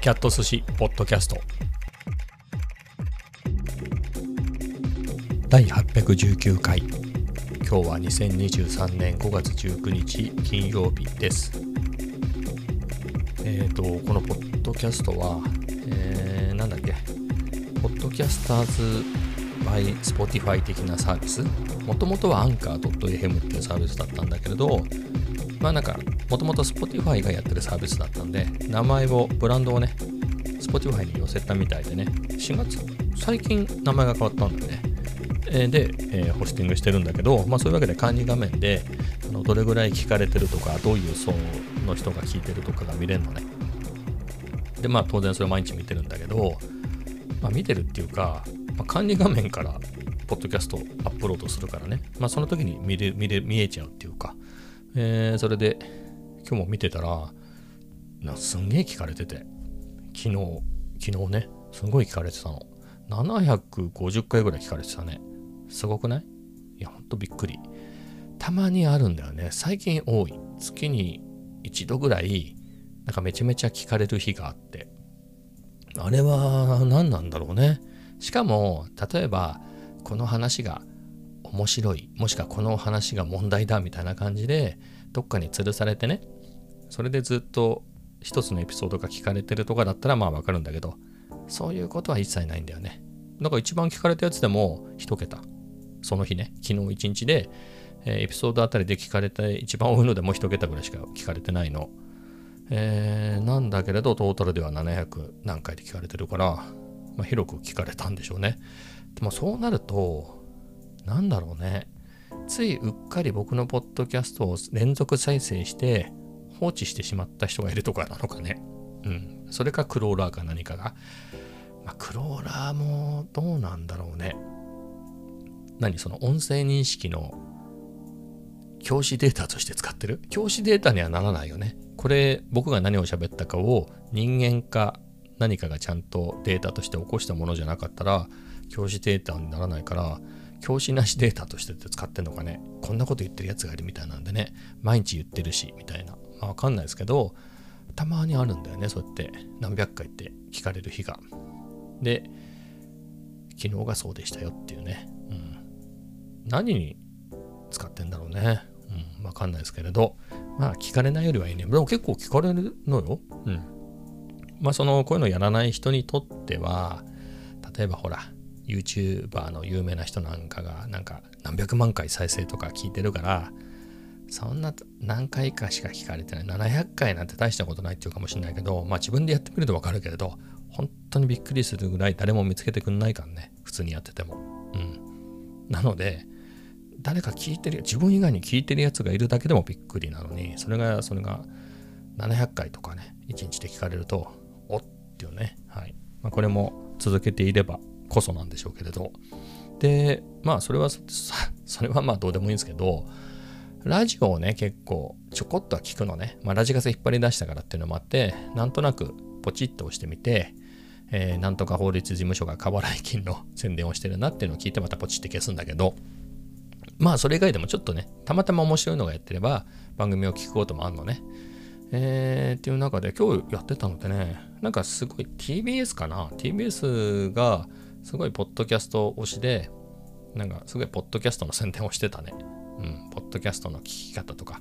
キャット寿司ポッドキャスト。第819回。今日は2023年5月19日金曜日です。えっ、ー、とこのポッドキャストは、えー、なんだっけ。ポッドキャスターズ by Spotify 的なサービス。もともとはアンカー .fm っていうサービスだったんだけれどまあなんかもともと Spotify がやってるサービスだったんで名前をブランドをね Spotify に寄せたみたいでね。4月最近名前が変わったんだよね。えで、えー、ホスティングしてるんだけど、まあ、そういうわけで管理画面であのどれぐらい聞かれてるとかどういう層の人が聞いてるとかが見れるのね。でまあ当然それ毎日見てるんだけど、まあ、見てるっていうか、まあ、管理画面からポッドキャストアップロードするからね、まあ、その時に見れ見れ見えちゃうっていうか、えー、それで今日も見てたらなすんげえ聞かれてて。昨日昨日ねすんごい聞かれてたの。750回ぐらい聞かれてたね。すごくない？いやほんとびっくり。たまにあるんだよね。最近多い。月に一度ぐらいなんかめちゃめちゃ聞かれる日があって。あれは何なんだろうね。しかも例えばこの話が面白い。もしくはこの話が問題だみたいな感じでどっかに吊るされてねそれでずっと一つのエピソードが聞かれてるとかだったらまあわかるんだけど、そういうことは一切ないんだよね。だから一番聞かれたやつでも一桁。その日ね、昨日一日で、え、エピソードあたりで聞かれて一番多いのでもう一桁ぐらいしか聞かれてないの。えー、なんだけれど、トータルでは700何回で聞かれてるから、まあ、広く聞かれたんでしょうね。でもそうなると、なんだろうね。ついうっかり僕のポッドキャストを連続再生して放置してしまった人がいるとかなのかね。うん。それかクローラーか何かが。まあ、クローラーもどうなんだろうね。何？その音声認識の教師データとして使ってる？教師データにはならないよね。これ僕が何を喋ったかを人間か何かがちゃんとデータとして起こしたものじゃなかったら教師データにならないから教師なしデータとして使ってんのかねこんなこと言ってるやつがいるみたいなんでね毎日言ってるしみたいなまあ、わかんないですけど、たまにあるんだよね、そうやって何百回って聞かれる日が。で、昨日がそうでしたよっていうね。うん。何に使ってんだろうね。うん、わかんないですけれど、まあ聞かれないよりはいいね。でも結構聞かれるのよ。うん。まあその、こういうのやらない人にとっては、例えばほら、YouTuber の有名な人なんかが、なんか何百万回再生とか聞いてるから、そんな何回かしか聞かれてない。700回なんて大したことないっていうかもしれないけど、まあ自分でやってみるとわかるけれど、本当にびっくりするぐらい誰も見つけてくんないからね。普通にやってても。うん。なので、誰か聞いてる、自分以外に聞いてるやつがいるだけでもびっくりなのに、それが、それが700回とかね、1日で聞かれると、おっていうね。はい。まあこれも続けていればこそなんでしょうけれど。で、まあそれは、それはまあどうでもいいんですけど、ラジオをね、結構ちょこっとは聞くのね。まあ、ラジカセ引っ張り出したからっていうのもあって、なんとなくポチッと押してみて、えー、なんとか法律事務所が過払い金の宣伝をしてるなっていうのを聞いてまたポチって消すんだけど、まあそれ以外でもちょっとね、たまたま面白いのがやってれば番組を聞くこともあるのね。えー、っていう中で今日やってたのでね、なんかすごい TBS かな ?TBS がすごいポッドキャスト推しで、なんかすごいポッドキャストの宣伝をしてたね。うん、ッドキャストの聞き方とか、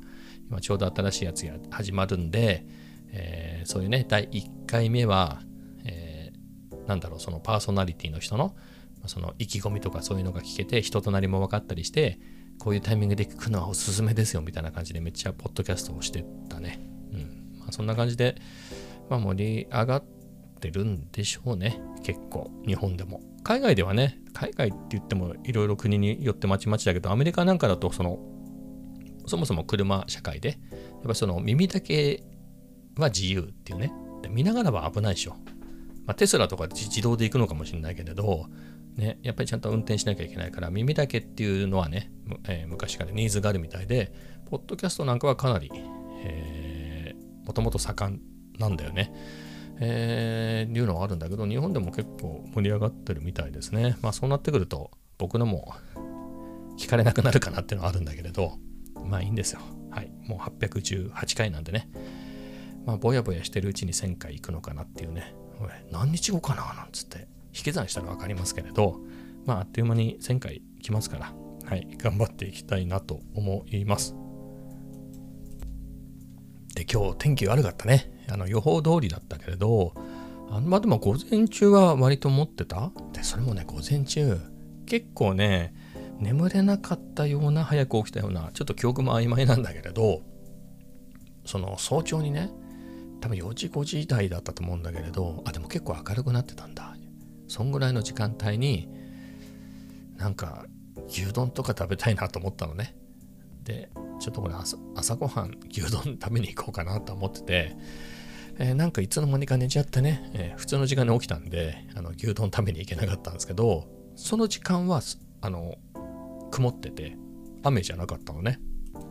今ちょうど新しいやつが始まるんで、えー、そういうね、第1回目は、えー、なんだろう、そのパーソナリティの人の、その意気込みとかそういうのが聞けて、人となりも分かったりして、こういうタイミングで聞くのはおすすめですよ、みたいな感じでめっちゃポッドキャストをしてたね。うん。まあ、そんな感じで、まあ、盛り上がってるんでしょうね。結構、日本でも。海外ではね、海外って言ってもいろいろ国によってまちまちだけど、アメリカなんかだとその、そもそも車社会で、やっぱその耳だけは自由っていうね。見ながらは危ないでしょ。まあ、テスラとか自動で行くのかもしれないけれど、ね、やっぱりちゃんと運転しなきゃいけないから、耳だけっていうのはね、えー、昔からニーズがあるみたいで、ポッドキャストなんかはかなり、えー、もともと盛んなんだよね。えー、いうのはあるんだけど、日本でも結構盛り上がってるみたいですね。まあそうなってくると、僕のも聞かれなくなるかなっていうのはあるんだけれど、まあいいんですよ。はい。もう818回なんでね。まあぼやぼやしてるうちに1000回行くのかなっていうね。何日後かな？なんつって。引き算したら分かりますけれど。まああっという間に1000回来ますから。はい。頑張っていきたいなと思います。で今日天気悪かったね。あの予報通りだったけれど。あまあでも午前中は割と持ってた？でそれもね午前中。結構ね眠れなかったような早く起きたようなちょっと記憶も曖昧なんだけれどその早朝にね多分4時5時台だったと思うんだけれどあでも結構明るくなってたんだ。そんぐらいの時間帯になんか牛丼とか食べたいなと思ったのね。でちょっとこれ朝ごはん牛丼食べに行こうかなと思ってて、えー、なんかいつの間にか寝ちゃってね、えー、普通の時間に起きたんであの牛丼食べに行けなかったんですけどその時間はあの曇ってて雨じゃなかったのね、ま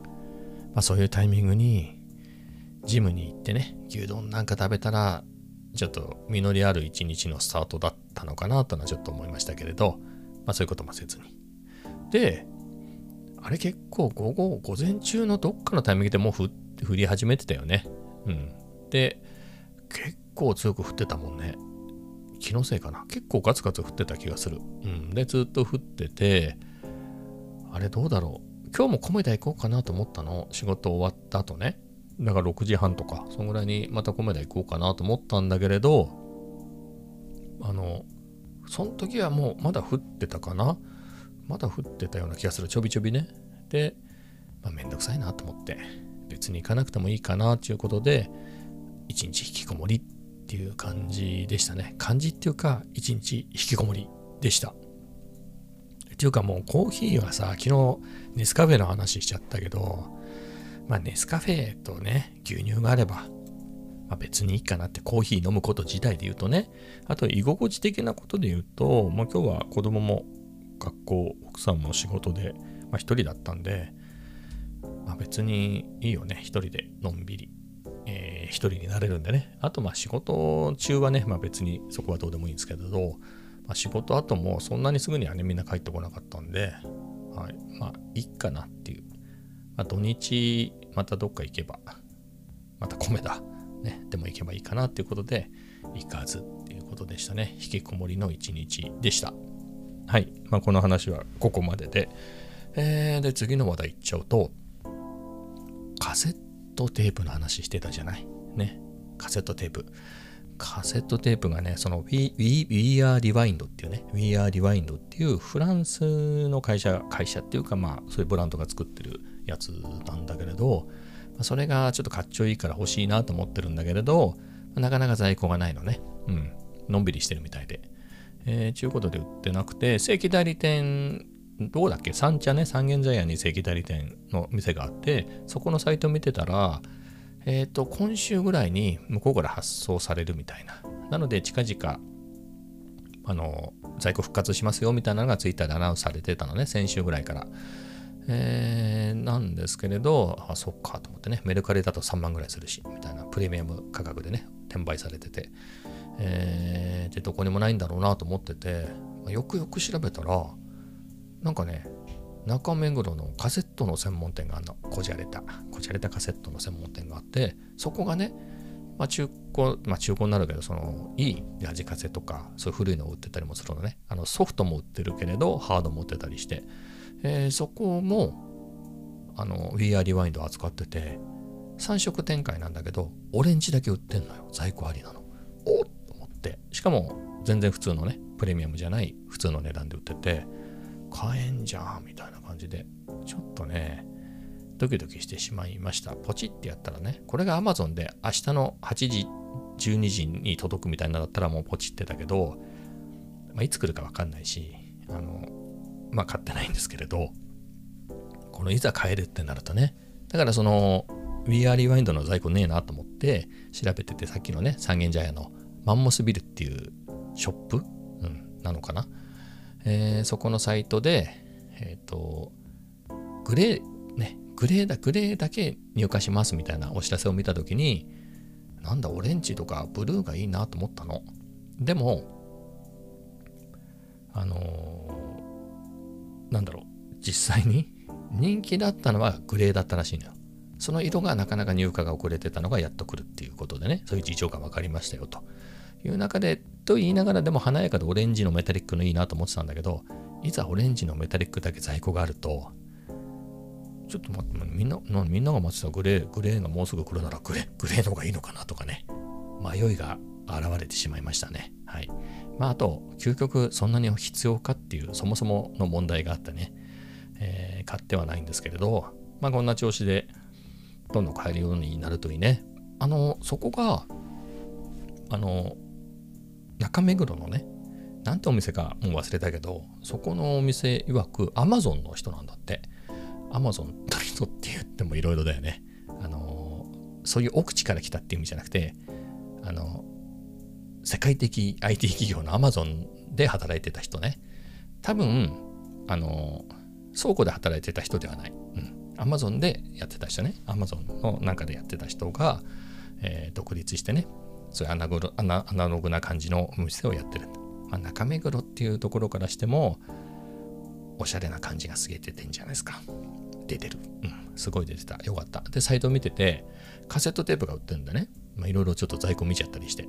あ、そういうタイミングにジムに行ってね牛丼なんか食べたらちょっと実りある一日のスタートだったのかなとはちょっと思いましたけれど、まあ、そういうこともせずに。であれ結構午後午前中のどっかのタイミングでもう降降り始めてたよね。うん。で結構強く降ってたもんね。気のせいかな。結構ガツガツ降ってた気がする。うん。でずっと降っててあれどうだろう。今日も米田行こうかなと思ったの。仕事終わった後ね。だから6時半とかそのぐらいにまた米田行こうかなと思ったんだけれどあのその時はもうまだ降ってたかな。まだ降ってたような気がする。ちょびちょびね。で、まあ、めんどくさいなと思って別に行かなくてもいいかなっていうことで一日引きこもりっていう感じでしたね。感じっていうか一日引きこもりでした。っていうかもうコーヒーはさ、昨日ネスカフェの話しちゃったけど、まあネスカフェとね、牛乳があれば、まあ、別にいいかなってコーヒー飲むこと自体で言うとね、あと居心地的なことで言うと、まあ今日は子供も学校、奥さんも仕事で、まあ一人だったんで、まあ別にいいよね、一人でのんびり。えー、一人になれるんでね。あとまあ仕事中はね、まあ別にそこはどうでもいいんですけど、まあ、仕事後もそんなにすぐにはねみんな帰ってこなかったんで、はい、まあいいかなっていう、まあ、土日またどっか行けばまた米だ、ね、でも行けばいいかなっていうことで行かずっていうことでしたね。引きこもりの一日でした。はい、まあ、この話はここまでで、えー、で次の話題いっちゃうとカセットテープの話してたじゃない。ね。カセットテープ。カセットテープがね、その We, We, We Are Rewind っていうね、We Are Rewind っていうフランスの会社、会社っていうかまあそういうブランドが作ってるやつなんだけれど、それがちょっとかっちょいいから欲しいなと思ってるんだけれど、なかなか在庫がないのね。うん。のんびりしてるみたいで。えー、ちゅうことで売ってなくて、正規代理店、どうだっけ？三茶ね、三軒茶屋に正規代理店の店があって、そこのサイト見てたら、えっ、ー、と、今週ぐらいに向こうから発送されるみたいな。なので、近々、あの、在庫復活しますよみたいなのがツイッターでアナウンスされてたのね、先週ぐらいから。えー、なんですけれど、あ、そっかと思ってね、メルカリだと3万ぐらいするし、みたいな。プレミアム価格でね、転売されてて、えー、で、どこにもないんだろうなと思ってて、よくよく調べたら、なんかね、中目黒のカセットの専門店があるの。こじゃれた。こじゃれたカセットの専門店があってそこがね、まあ、中古まあ中古になるけどそのいいラジカセとかそういう古いのを売ってたりもするのね。あのソフトも売ってるけれどハードも売ってたりして、えー、そこもあの We Are Rewind を扱ってて3色展開なんだけどオレンジだけ売ってんのよ。在庫ありなの。おっと思って。しかも全然普通のねプレミアムじゃない普通の値段で売ってて。買えんじゃんみたいな感じでちょっとねドキドキしてしまいました。ポチってやったらねこれが Amazon で明日の8時12時に届くみたいなだったらもうポチってたけど、まあ、いつ来るか分かんないしあのまあ買ってないんですけれどこのいざ買えるってなるとねだからその We Are Rewind の在庫ねえなと思って調べててさっきのね三軒茶屋のマンモスビルっていうショップ、うん、なのかなえー、そこのサイトで、えっ、ー、と、グレー、ね、グレーだ、グレーだけ入荷しますみたいなお知らせを見たときに、なんだ、オレンジとかブルーがいいなと思ったの。でも、あのー、なんだろう、実際に人気だったのはグレーだったらしいのよ。その色がなかなか入荷が遅れてたのがやっと来るっていうことでね、そういう事情が分かりましたよという中で、と言いながらでも華やかでオレンジのメタリックのいいなと思ってたんだけど、いざオレンジのメタリックだけ在庫があると、ちょっと待って、みんな、みんなが待ってたグレー、グレーがもうすぐ来るならグレー、グレーの方がいいのかなとかね、迷いが現れてしまいましたね。はい。まあ、あと、究極そんなに必要かっていう、そもそもの問題があってね、えー、買ってはないんですけれど、まあ、こんな調子で、どんどん買えるようになるといいね。あの、そこが、あの、中目黒のね、なんてお店かもう忘れたけど、そこのお店曰く Amazon の人なんだって。Amazon の人って言ってもいろいろだよね。あの、そういう奥地から来たっていう意味じゃなくて、あの、世界的 IT 企業の Amazon で働いてた人ね。多分、あの、倉庫で働いてた人ではない。うん。Amazon でやってた人ね。Amazon の中でやってた人が、え、独立してね、そういうアナグアナアナログな感じのお店をやってる。まあ、中目黒っていうところからしても、おしゃれな感じがすげえ出てんじゃないですか。出てる。うん。すごい出てた。よかった。で、サイト見てて、カセットテープが売ってるんだね。まあ、いろいろちょっと在庫見ちゃったりして。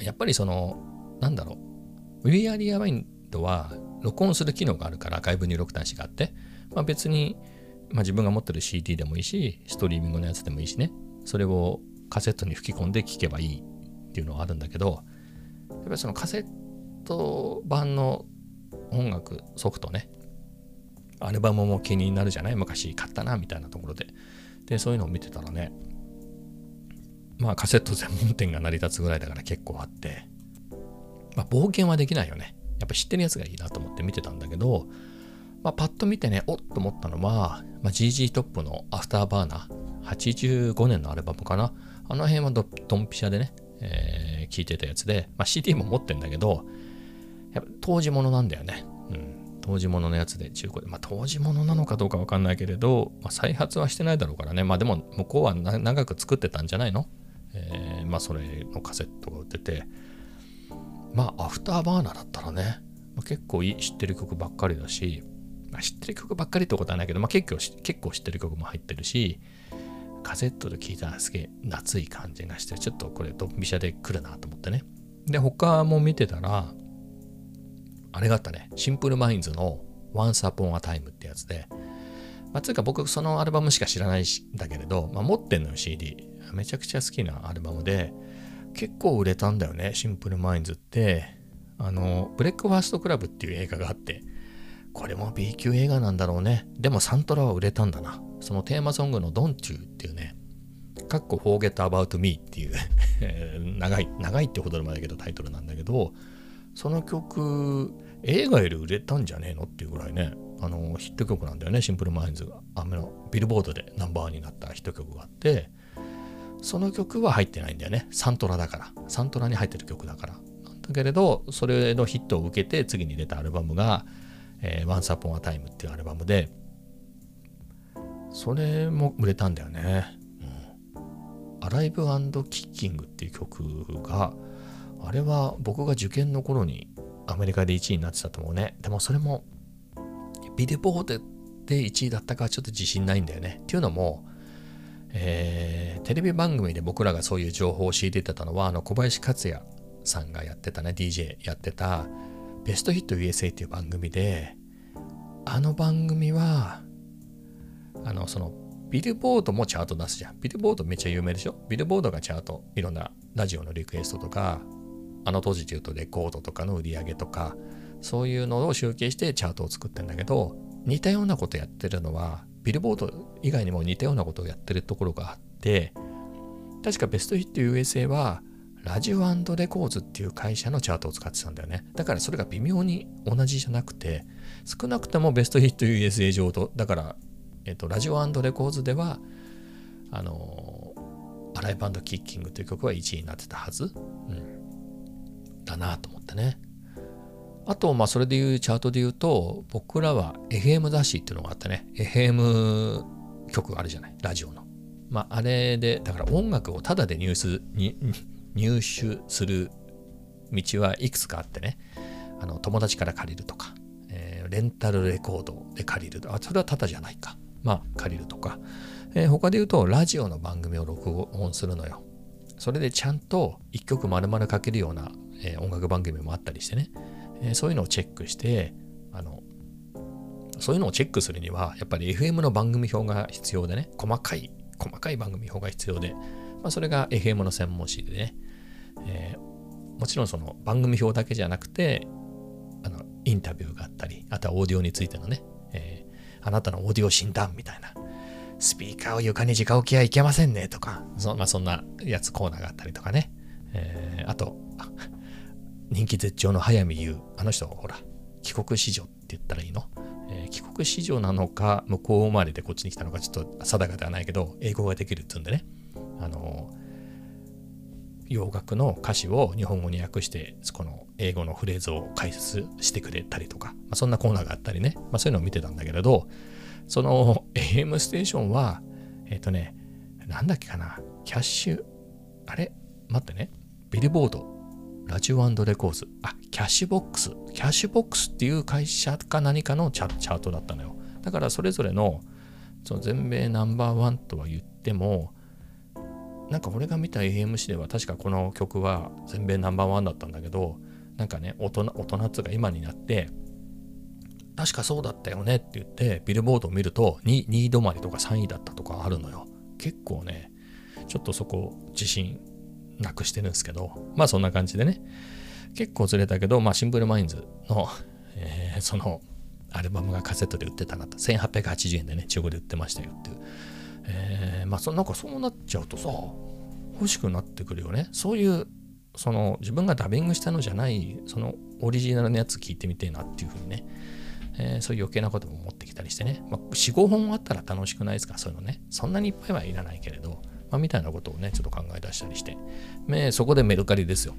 やっぱりその、なんだろう。ウィアリアワインドは録音する機能があるから外部入力端子があって、まあ、別に、まあ、自分が持ってる CD でもいいし、ストリーミングのやつでもいいしね。それをカセットに吹き込んで聴けばいいっていうのはあるんだけど、やっぱりそのカセット版の音楽、ソフトね、アルバムも気になるじゃない？昔買ったな、みたいなところで。で、そういうのを見てたらね、まあカセット専門店が成り立つぐらいだから結構あって、まあ冒険はできないよね。やっぱ知ってるやつがいいなと思って見てたんだけど、まあ、パッと見てね、おっと思ったのは、まあ、GG トップのアフターバーナー、85年のアルバムかな。あの辺はドンピシャでね、えー、聞いてたやつで、まあ、CD も持ってんだけど、やっぱ当時物なんだよね。うん。当時物のやつで中古で。まあ、当時物なのかどうかわかんないけれど、まあ、再発はしてないだろうからね。まあ、でも、向こうは長く作ってたんじゃないの？えー、まあ、それのカセットが売ってて、まあ、 Afterburner だったらね、まあ、結構いい知ってる曲ばっかりだし、まあ、知ってる曲ばっかりってことはないけど、まあ、結構結構知ってる曲も入ってるし、カセットで聴いたらすげえ懐い感じがして、ちょっとこれドンピシャで来るなと思ってね。で、他も見てたら、あれがあったね、シンプルマインズの Once Upon a Time ってやつで、まあ、つうか僕そのアルバムしか知らないんだけれど、まあ、持ってんのよ CD。めちゃくちゃ好きなアルバムで、結構売れたんだよね、シンプルマインズって。あの、ブレックファーストクラブっていう映画があって、これも B 級映画なんだろうね。でもサントラは売れたんだな。そのテーマソングの Don't You っていうね、かっこ Forget About Me っていう 長い、長いってほどでもないけどタイトルなんだけど、その曲、映画より売れたんじゃねえのっていうぐらいね、あの、ヒット曲なんだよね、シンプルマインズが。あの、ビルボードでナンバーワンになったヒット曲があって、その曲は入ってないんだよね。サントラだから。サントラに入ってる曲だから。だけれど、それのヒットを受けて次に出たアルバムが、えー、Once Upon a Time っていうアルバムで、それも売れたんだよね。うん、アライブキッキングっていう曲が、あれは僕が受験の頃にアメリカで1位になってたと思うね。でもそれも、ビデボードで1位だったかちょっと自信ないんだよね。っていうのも、えー、テレビ番組で僕らがそういう情報を仕入れてたのは、あの小林克也さんがやってたね、DJ やってた、ベストヒット USA っていう番組で、あの番組は、あの、その、ビルボードもチャート出すじゃん。ビルボードめっちゃ有名でしょ？ビルボードがチャート、いろんなラジオのリクエストとか、あの当時で言うとレコードとかの売り上げとか、そういうのを集計してチャートを作ってんだけど、似たようなことやってるのは、ビルボード以外にも似たようなことをやってるところがあって、確かベストヒット USA は、ラジオレコーズっていう会社のチャートを使ってたんだよね。だからそれが微妙に同じじゃなくて、少なくともベストヒット USA 上と、だから、えっと、ラジオレコーズでは、あの、アライブキッキングという曲は1位になってたはず。うん。だなと思ってね。あと、まあ、それでいうチャートで言うと、僕らは FM 雑誌っていうのがあってね、FM 曲あるじゃない、ラジオの。まあ、あれで、だから音楽をタダで入手、入手する道はいくつかあってね、あの友達から借りるとか、えー、レンタルレコードで借りるあ、それはタダじゃないか。まあ、借りるとか、えー、他で言うと、ラジオの番組を録音するのよ。それでちゃんと一曲丸々かけるような、えー、音楽番組もあったりしてね、えー、そういうのをチェックして、あの、そういうのをチェックするには、やっぱり FM の番組表が必要でね、細かい、細かい番組表が必要で、まあ、それが FM の専門誌でね、もちろんその番組表だけじゃなくて、あの、インタビューがあったり、あとはオーディオについてのね、えー、あなたのオーディオ診断みたいな、スピーカーを床に直置きはいけませんねとか、そ,、まあ、そんなやつコーナーがあったりとかね、えー、あと、人気絶頂の早見優、あの人、ほら、帰国子女って言ったらいいの？えー、帰国子女なのか、向こう生まれでこっちに来たのか、ちょっと定かではないけど、英語ができるっつうんでね、あの洋楽の歌詞を日本語に訳して、この英語のフレーズを解説してくれたりとか、まあ、そんなコーナーがあったりね、まあ、そういうのを見てたんだけれど、その AM ステーションは、えっ、ー、とね、なんだっけかな、キャッシュ、あれ？待ってね、ビルボード、ラジオレコーズ、あ、キャッシュボックス、キャッシュボックスっていう会社か何かのチャチャートだったのよ。だからそれぞれのその全米ナンバーワンとは言っても、なんか俺が見た AM 誌では確かこの曲は全米ナンバーワンだったんだけど、なんかね、大人、大人っつうか今になって、確かそうだったよねって言って、ビルボードを見ると2、2位止まりとか3位だったとかあるのよ。結構ね、ちょっとそこ自信なくしてるんですけど、まあそんな感じでね、結構ずれたけど、まあシンプルマインズの、えー、そのアルバムがカセットで売ってたなと、1880円でね、中古で売ってましたよっていう。えー、まあそなんかそうなっちゃうとさ、欲しくなってくるよね。そういう、その自分がダビングしたのじゃない、そのオリジナルのやつ聞いてみてえなっていうふうにね、えー、そういう余計なことも持ってきたりしてね、まあ、4、5本あったら楽しくないですか？そういうのね。そんなにいっぱいはいらないけれど、まあ、みたいなことをね、ちょっと考え出したりして、ね、そこでメルカリですよ。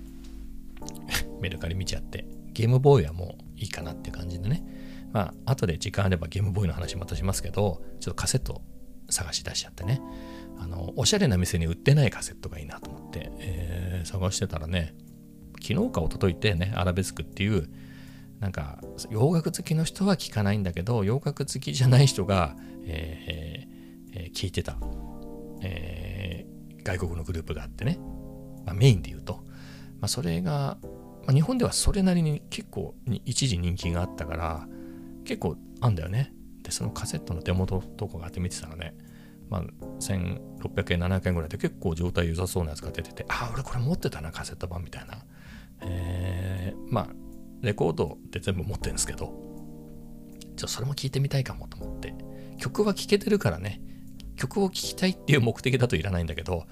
メルカリ見ちゃって、ゲームボーイはもういいかなって感じでね。まあ、後で時間あればゲームボーイの話またしますけど、ちょっとカセット探し出しちゃってね。あの、おしゃれな店に売ってないカセットがいいなと思って、えー、探してたらね、昨日か一昨日ってね、アラベスクっていう、なんか、洋楽好きの人は聞かないんだけど、洋楽好きじゃない人が、えーえー、聞いてた、えー、外国のグループがあってね、まあ、メインで言うと、まあ、それが、まあ、日本ではそれなりに結構一時人気があったから、結構あんだよね。で、そのカセットの手元とかがあって見てたらね、まあ、1600円、700円ぐらいで結構状態良さそうなやつが出てて、ああ、俺これ持ってたな、カセット版みたいな。えー、まあ、レコードって全部持ってるんですけど、じゃそれも聞いてみたいかもと思って、曲は聴けてるからね、曲を聴きたいっていう目的だといらないんだけど、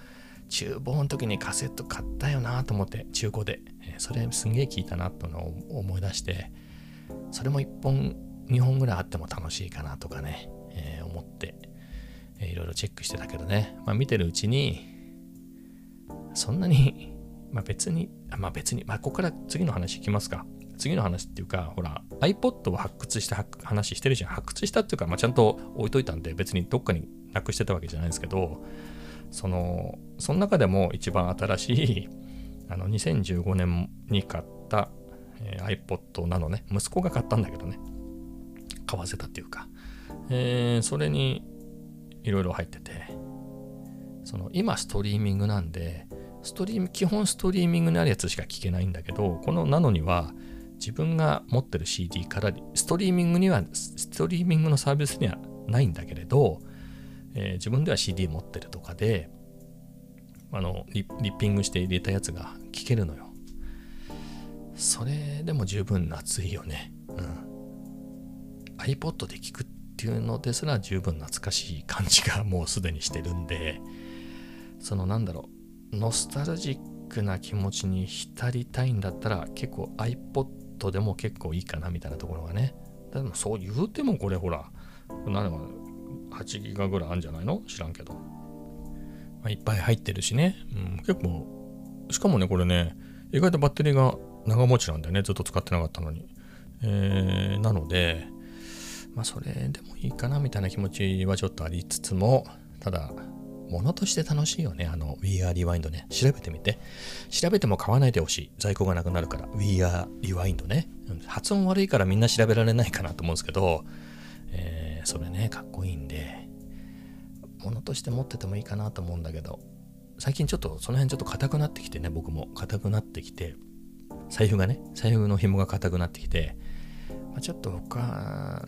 厨房の時にカセット買ったよなと思って、中古でえ。それすんげえ聞いたなとの思い出して、それも1本、2本ぐらいあっても楽しいかなとかね、えー、思って、えー、いろいろチェックしてたけどね、まあ見てるうちに、そんなに、まあ別に、まあ別に、まあここから次の話いきますか。次の話っていうか、ほら、iPod を発掘した話してるじゃん。発掘したっていうか、まあ、ちゃんと置いといたんで、別にどっかになくしてたわけじゃないですけど、その、その中でも一番新しい、あの、2015年に買った、えー、iPod なのね、息子が買ったんだけどね、買わせたっていうか、えー、それにいろいろ入ってて、その、今ストリーミングなんで、ストリーム、基本ストリーミングにあるやつしか聞けないんだけど、このナノには、自分が持ってる CD からストリーミングにはストリーミングのサービスにはないんだけれど、えー、自分では CD 持ってるとかであのリッピングして入れたやつが聴けるのよ。それでも十分夏いよね。うん。iPod で聴くっていうのですら十分懐かしい感じがもうすでにしてるんでそのなんだろうノスタルジックな気持ちに浸りたいんだったら結構 iPod でも結構いいかなみたいなところがね。でもそう言うてもこれほら、何も8ギガぐらいあるんじゃないの？知らんけど。まあ、いっぱい入ってるしね。うん、結構、しかもね、これね、意外とバッテリーが長持ちなんだよね。ずっと使ってなかったのに。えー、なので、まあそれでもいいかなみたいな気持ちはちょっとありつつも、ただ、ものとして楽しいよね。あの、We Are Rewind ね。調べてみて。調べても買わないでほしい。在庫がなくなるから。We Are Rewind ね。発音悪いからみんな調べられないかなと思うんですけど、えー、それね、かっこいいんで、ものとして持っててもいいかなと思うんだけど最近ちょっとその辺ちょっと硬くなってきてね僕も硬くなってきて財布がね財布の紐が硬くなってきて、まあ、ちょっと他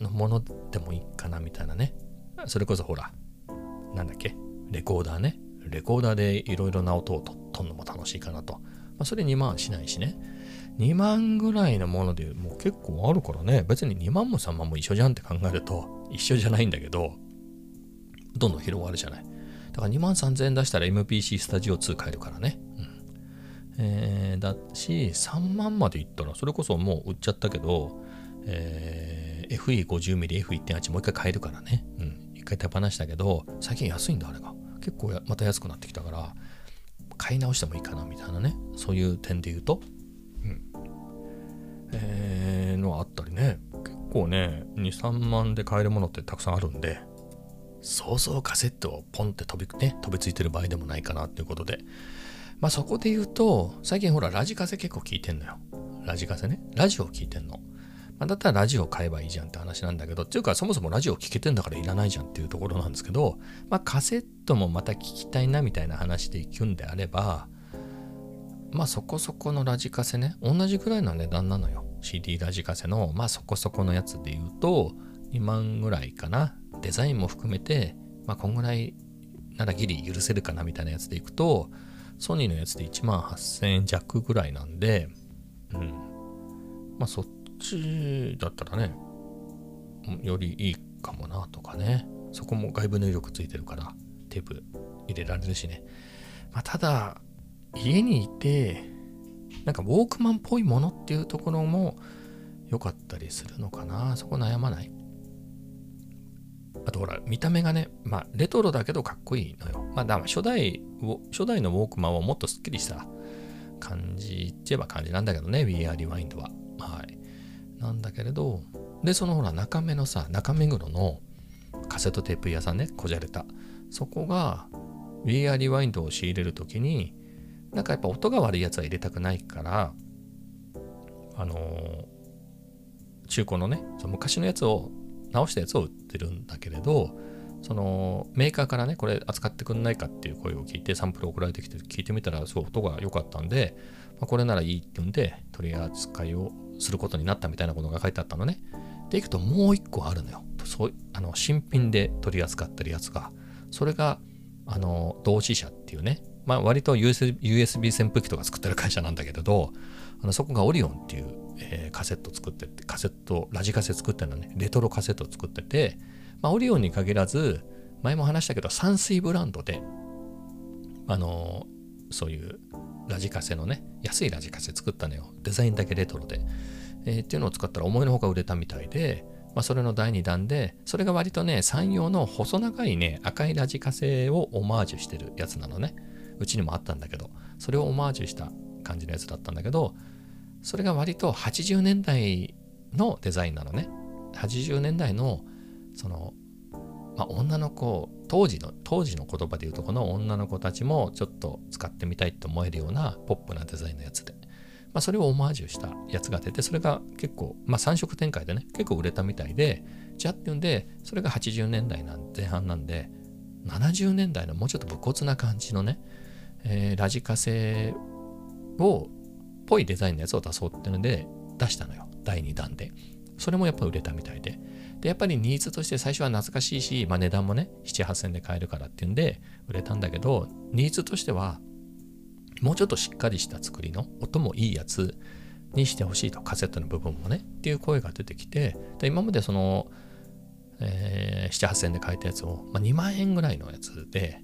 のものでもいいかなみたいなね。それこそほらなんだっけ？レコーダーね。レコーダーでいろいろな音をとるのも楽しいかなと、まあ、それ2万しないしね。2万ぐらいのものでもう結構あるからね。別に2万も3万も一緒じゃんって考えると一緒じゃないんだけどどんどん広がるじゃない。だから2万3000円出したら MPC スタジオ2買えるからね。うん。えー、だし、3万までいったら、それこそもう売っちゃったけど、えー、FE50mm、F1.8 もう一回買えるからね。うん。一回手放したけど、最近安いんだ、あれが。結構また安くなってきたから、買い直してもいいかな、みたいなね。そういう点で言うと。うん。えー、のはあったりね。結構ね、2、3万で買えるものってたくさんあるんで、そうそうカセットをポンって飛び,、ね、飛びついてる場合でもないかなっていうことで。まあそこで言うと、最近ほらラジカセ結構聞いてんのよ。ラジカセね。ラジオ聞いてんの。ま、だったらラジオ買えばいいじゃんって話なんだけど、っていうかそもそもラジオ聞けてんだからいらないじゃんっていうところなんですけど、まあカセットもまた聞きたいなみたいな話で行くんであれば、まあそこそこのラジカセね、同じくらいの値段なのよ。CD ラジカセの、まあそこそこのやつで言うと、2万ぐらいかな。デザインも含めて、まあ、こんぐらいならギリ許せるかなみたいなやつでいくと、ソニーのやつで1万8000円弱ぐらいなんで、うん。まあ、そっちだったらね、よりいいかもなとかね。そこも外部入力ついてるから、テープ入れられるしね。まあ、ただ、家にいて、なんかウォークマンっぽいものっていうところも良かったりするのかな。そこ悩まない？あとほら、見た目がね、まあ、レトロだけどかっこいいのよ。まあ、だから初代、初代のウォークマンはもっとすっきりした感じって言えば感じなんだけどね、We Are Rewind は。はい。なんだけれど、で、そのほら、中目のさ、中目黒のカセットテープ屋さんね、こじゃれた。そこが、We Are Rewind を仕入れるときに、なんかやっぱ音が悪いやつは入れたくないから、あのー、中古のね、その昔のやつを直したやつを売ってるんだけれど、そのメーカーからね、これ扱ってくんないかっていう声を聞いて、サンプル送られてきて聞いてみたら、すごい音が良かったんで、まあ、これならいいって言うんで、取り扱いをすることになったみたいなことが書いてあったのね。で、いくともう一個あるのよ。そうあの新品で取り扱ってるやつが。それが、あの、同志社っていうね、まあ割と USB, USB 扇風機とか作ってる会社なんだけれど、あのそこがオリオンっていうえー、カセット作ってて、カセット、ラジカセ作ってるのね、レトロカセット作ってて、まあ、オリオンに限らず、前も話したけど、山水ブランドで、あの、そういうラジカセのね、安いラジカセ作ったのよ。デザインだけレトロで。えー、っていうのを使ったら思いのほか売れたみたいで、まあ、それの第2弾で、それが割とね、山陽の細長いね、赤いラジカセをオマージュしてるやつなのね。うちにもあったんだけど、それをオマージュした感じのやつだったんだけど、それが割と80年代のデザインなのね。80年代のその、まあ、女の子当時の当時の言葉で言うとこの女の子たちもちょっと使ってみたいと思えるようなポップなデザインのやつで、まあ、それをオマージュしたやつが出てそれが結構、まあ、3色展開でね結構売れたみたいでじゃっていうんでそれが80年代なん前半なんで70年代のもうちょっと武骨な感じのね、えー、ラジカセをっぽいデザインのやつを出そうっていうので出したのよ。第2弾で。それもやっぱ売れたみたいで。で、やっぱりニーズとして最初は懐かしいし、まあ値段もね、7、8000で買えるからっていうんで売れたんだけど、ニーズとしては、もうちょっとしっかりした作りの音もいいやつにしてほしいと、カセットの部分もね、っていう声が出てきて、で今までその、えー、7、8000で買えたやつを、まあ、2万円ぐらいのやつで、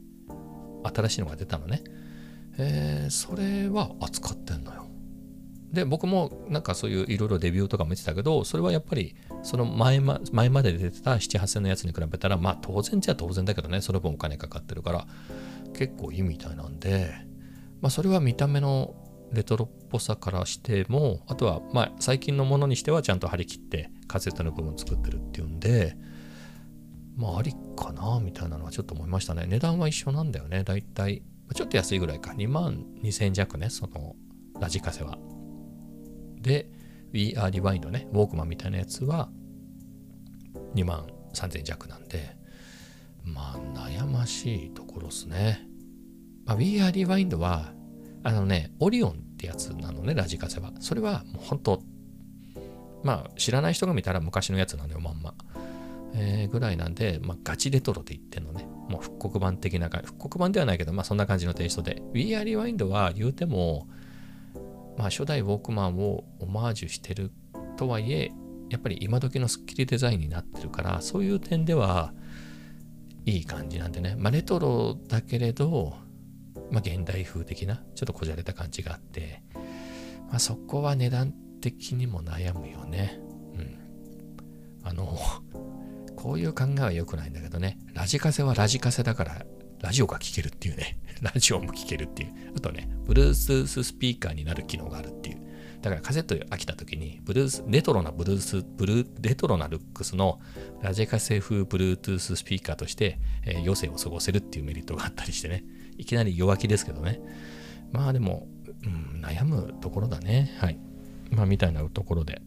新しいのが出たのね。えー、それは扱ってんのよ。で僕もなんかそういういろいろレビューとか見てたけどそれはやっぱりその前ま前まで出てた78000のやつに比べたらまあ当然じゃ当然だけどねその分お金かかってるから結構いいみたいなんでまあそれは見た目のレトロっぽさからしてもあとはまあ最近のものにしてはちゃんと張り切ってカセットの部分作ってるっていうんでまあありかなみたいなのはちょっと思いましたね。値段は一緒なんだよね。だいたいちょっと安いぐらいか。2万2000弱ねそのラジカセは。で、We Are Rewind ね、ウォークマンみたいなやつは2万3000弱なんで、まあ悩ましいところですね。まあ、We Are Rewind は、あのね、オリオンってやつなのね、ラジカセは。それはもう本当、まあ知らない人が見たら昔のやつなのよ、まんま。えー、ぐらいなんで、まあ、ガチレトロで言ってんのね。もう復刻版的な復刻版ではないけど、まあそんな感じのテイストで。We Are Rewind は言うても、まあ初代ウォークマンをオマージュしてるとはいえ、やっぱり今時のスッキリデザインになってるから、そういう点では、いい感じなんでね。まあ、レトロだけれど、まあ、現代風的な、ちょっとこじゃれた感じがあって、まあ、そこは値段的にも悩むよね。うん。あの、こういう考えは良くないんだけどね。ラジカセはラジカセだから、ラジオが聴けるっていうね。ラジオも聴けるっていう。あとね、Bluetooth スピーカーになる機能があるっていう。だからカセット飽きた時に、ブルース、レトロなブルース、ブルー、レトロなルックスのラジカセ風ブルートゥーススピーカーとして、えー、余生を過ごせるっていうメリットがあったりしてね。いきなり弱気ですけどね。まあでも、うん、悩むところだね。はい。まあみたいなところで、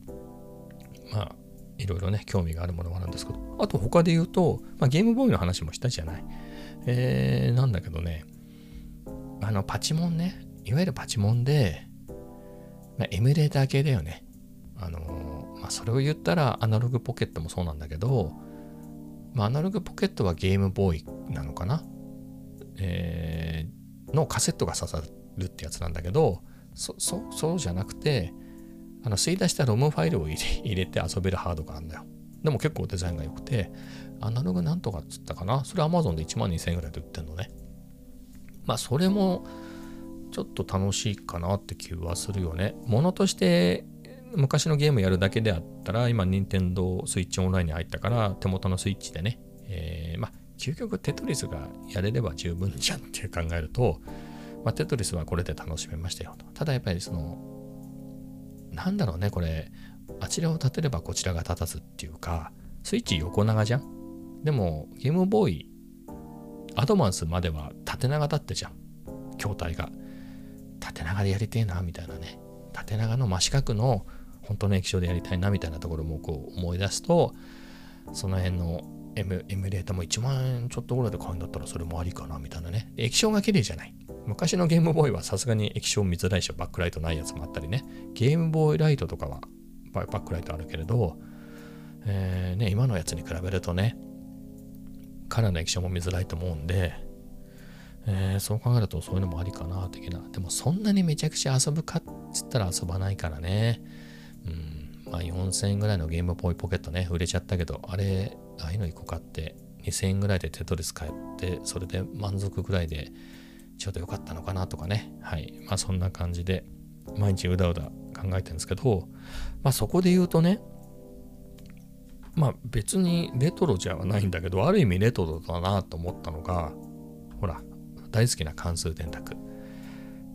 まあ、いろいろね、興味があるものがあるんですけど、あと他で言うと、まあ、ゲームボーイの話もしたじゃない。えー、なんだけどね、あの、パチモンね、いわゆるパチモンで、まあ、エミュレーター系だよね。あのー、まあ、それを言ったらアナログポケットもそうなんだけど、まあ、アナログポケットはゲームボーイなのかな、えー、のカセットが刺さるってやつなんだけど、そ、そ、そうじゃなくて、あの、吸い出したロムファイルを入れ入れて遊べるハードがあるんだよ。でも結構デザインが良くて、アナログなんとかっつったかなそれ Amazon で1万2000円ぐらいで売ってんのね。まあ、それも、ちょっと楽しいかなって気はするよね。ものとして昔のゲームやるだけであったら今任天堂スイッチオンラインに入ったから手元のスイッチでね、えー、まあ究極テトリスがやれれば十分じゃんって考えると、まあ、テトリスはこれで楽しめましたよと。ただやっぱりそのなんだろうねこれあちらを立てればこちらが立たずっていうかスイッチ横長じゃん？でもゲームボーイアドバンスまでは縦長だったじゃん。筐体が。縦長でやりてえなみたいなね。縦長の真四角の本当の液晶でやりたいなみたいなところもこう思い出すとその辺のエムエミュレーターも1万円ちょっとぐらいで買うんだったらそれもありかなみたいなね。液晶が綺麗じゃない。昔のゲームボーイはさすがに液晶見づらいしバックライトないやつもあったりね。ゲームボーイライトとかはバックライトあるけれど、えーね、今のやつに比べるとねカラーの液晶も見づらいと思うんでえー、そう考えるとそういうのもありかな、的な。でもそんなにめちゃくちゃ遊ぶかっつったら遊ばないからね。うん。まあ4000円ぐらいのゲームボーイポケットね、売れちゃったけど、あれ、ああいうの1個買って2000円ぐらいでテトリス買って、それで満足ぐらいでちょうどよかったのかなとかね。はい。まあそんな感じで、毎日うだうだ考えてるんですけど、まあそこで言うとね、まあ別にレトロじゃないんだけど、ある意味レトロだなと思ったのが、ほら、大好きな関数電卓。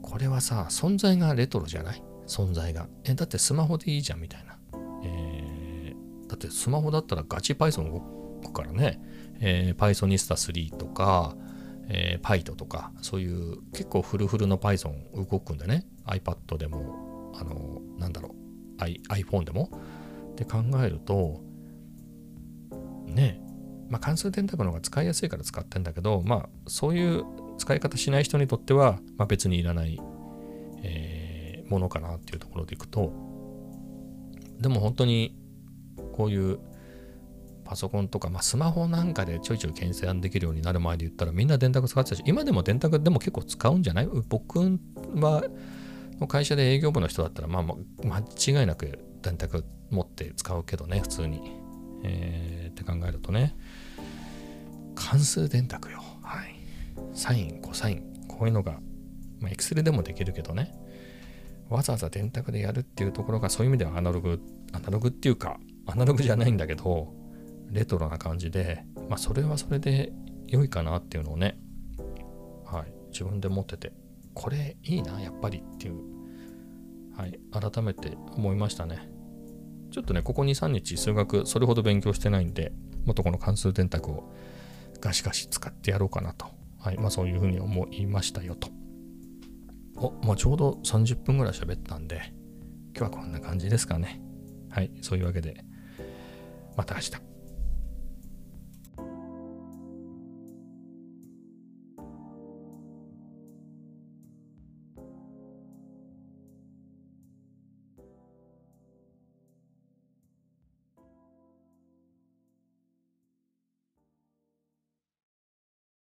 これはさ、存在がレトロじゃない？存在が。え、だってスマホでいいじゃんみたいな。えー、だってスマホだったらガチ Python 動くからね。えー、Pythonista 3とか、えー、Python とか、そういう結構フルフルの Python 動くんでね。iPad でも、あの、なんだろう、I、iPhone でも？って考えると、ねまあ、関数電卓の方が使いやすいから使ってんだけど、まあ、そういう使い方しない人にとっては、まあ、別にいらない、えー、ものかなっていうところでいくと、でも本当にこういうパソコンとか、まあ、スマホなんかでちょいちょい検索できるようになる前で言ったらみんな電卓使ってたし、今でも電卓でも結構使うんじゃない？僕はの会社で営業部の人だったら、まあ、間違いなく電卓持って使うけどね、普通に。えー、って考えるとね、関数電卓よ。はい。サイン、コサイン、こういうのが、まあ、Excel でもできるけどね、わざわざ電卓でやるっていうところがそういう意味ではアナログ、アナログっていうか、アナログじゃないんだけど、レトロな感じで、まあそれはそれで良いかなっていうのをね、はい、自分で持ってて、これいいな、やっぱりっていう、はい、改めて思いましたね。ちょっとね、ここ2、3日数学それほど勉強してないんで、もっとこの関数電卓をガシガシ使ってやろうかなとはい。まあそういうふうに思いましたよと。お、まあちょうど30分ぐらい喋ったんで、今日はこんな感じですかね。はい。そういうわけで、また明日。